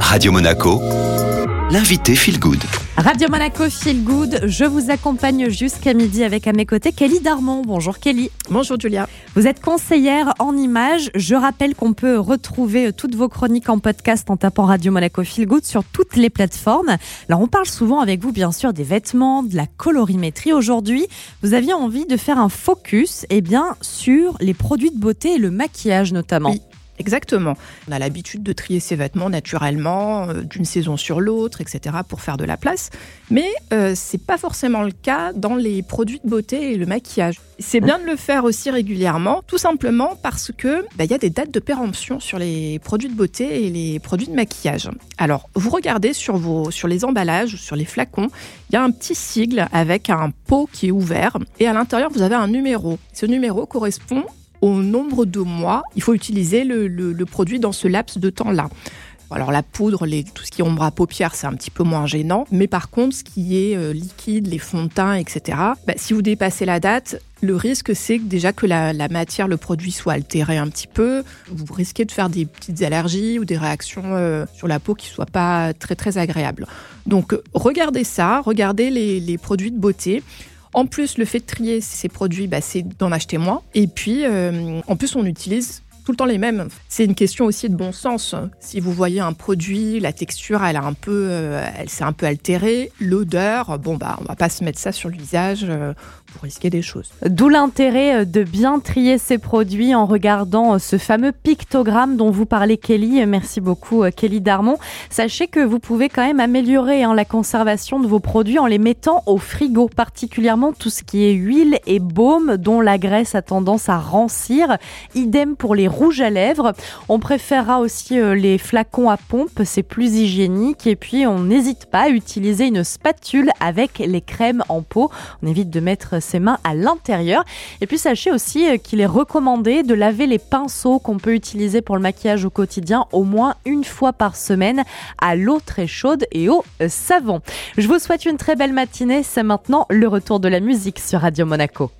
Radio Monaco, l'invité Feel Good. Radio Monaco Feel Good, je vous accompagne jusqu'à midi avec à mes côtés Kelly Darmon. Bonjour Kelly. Bonjour Julia. Vous êtes conseillère en images. Je rappelle qu'on peut retrouver toutes vos chroniques en podcast en tapant Radio Monaco Feel Good sur toutes les plateformes. Alors on parle souvent avec vous bien sûr des vêtements, de la colorimétrie. Aujourd'hui, vous aviez envie de faire un focus eh bien, sur les produits de beauté et le maquillage notamment. Oui. Exactement. On a l'habitude de trier ses vêtements naturellement, euh, d'une saison sur l'autre, etc., pour faire de la place. Mais euh, c'est pas forcément le cas dans les produits de beauté et le maquillage. C'est bien de le faire aussi régulièrement, tout simplement parce que bah, il y a des dates de péremption sur les produits de beauté et les produits de maquillage. Alors, vous regardez sur vos, sur les emballages sur les flacons, il y a un petit sigle avec un pot qui est ouvert et à l'intérieur vous avez un numéro. Ce numéro correspond au nombre de mois, il faut utiliser le, produit dans ce laps de temps-là. Alors la poudre, les, tout ce qui est ombre à paupières, c'est un petit peu moins gênant. Mais par contre, ce qui est euh, liquide, les fonds de teint, etc., bah, si vous dépassez la date, le risque, c'est déjà que la, matière, le produit soit altéré un petit peu. Vous risquez de faire des petites allergies ou des réactions euh, sur la peau qui ne soient pas très très agréables. Donc regardez ça, regardez les produits de beauté. En plus, le fait de trier ces produits, bah, c'est d'en acheter moins. Et puis, euh, en plus, on utilise tout le temps les mêmes. C'est une question aussi de bon sens. Si vous voyez un produit, la texture, elle a un peu, euh, elle s'est un peu altérée, l'odeur, bon bah, on va pas se mettre ça sur le visage. Euh, pour risquer des choses. D'où l'intérêt euh, de bien trier ces produits en regardant euh, ce fameux pictogramme dont vous parlez Kelly. Merci beaucoup euh, Kelly Darmon. Sachez que vous pouvez quand même améliorer hein, la conservation de vos produits en les mettant au frigo, particulièrement tout ce qui est huile et baume dont la graisse a tendance à rancir. Idem pour les rouges à lèvres. On préférera aussi les flacons à pompe, c'est plus hygiénique. Et puis on n'hésite pas à utiliser une spatule avec les crèmes en pot. On évite de mettre ses mains à l'intérieur. Et puis sachez aussi euh, qu'il est recommandé de laver les pinceaux qu'on peut utiliser pour le maquillage au quotidien au moins une fois par semaine à l'eau très chaude et au euh, savon. Je vous souhaite une très belle matinée. C'est maintenant le retour de la musique sur Radio Monaco.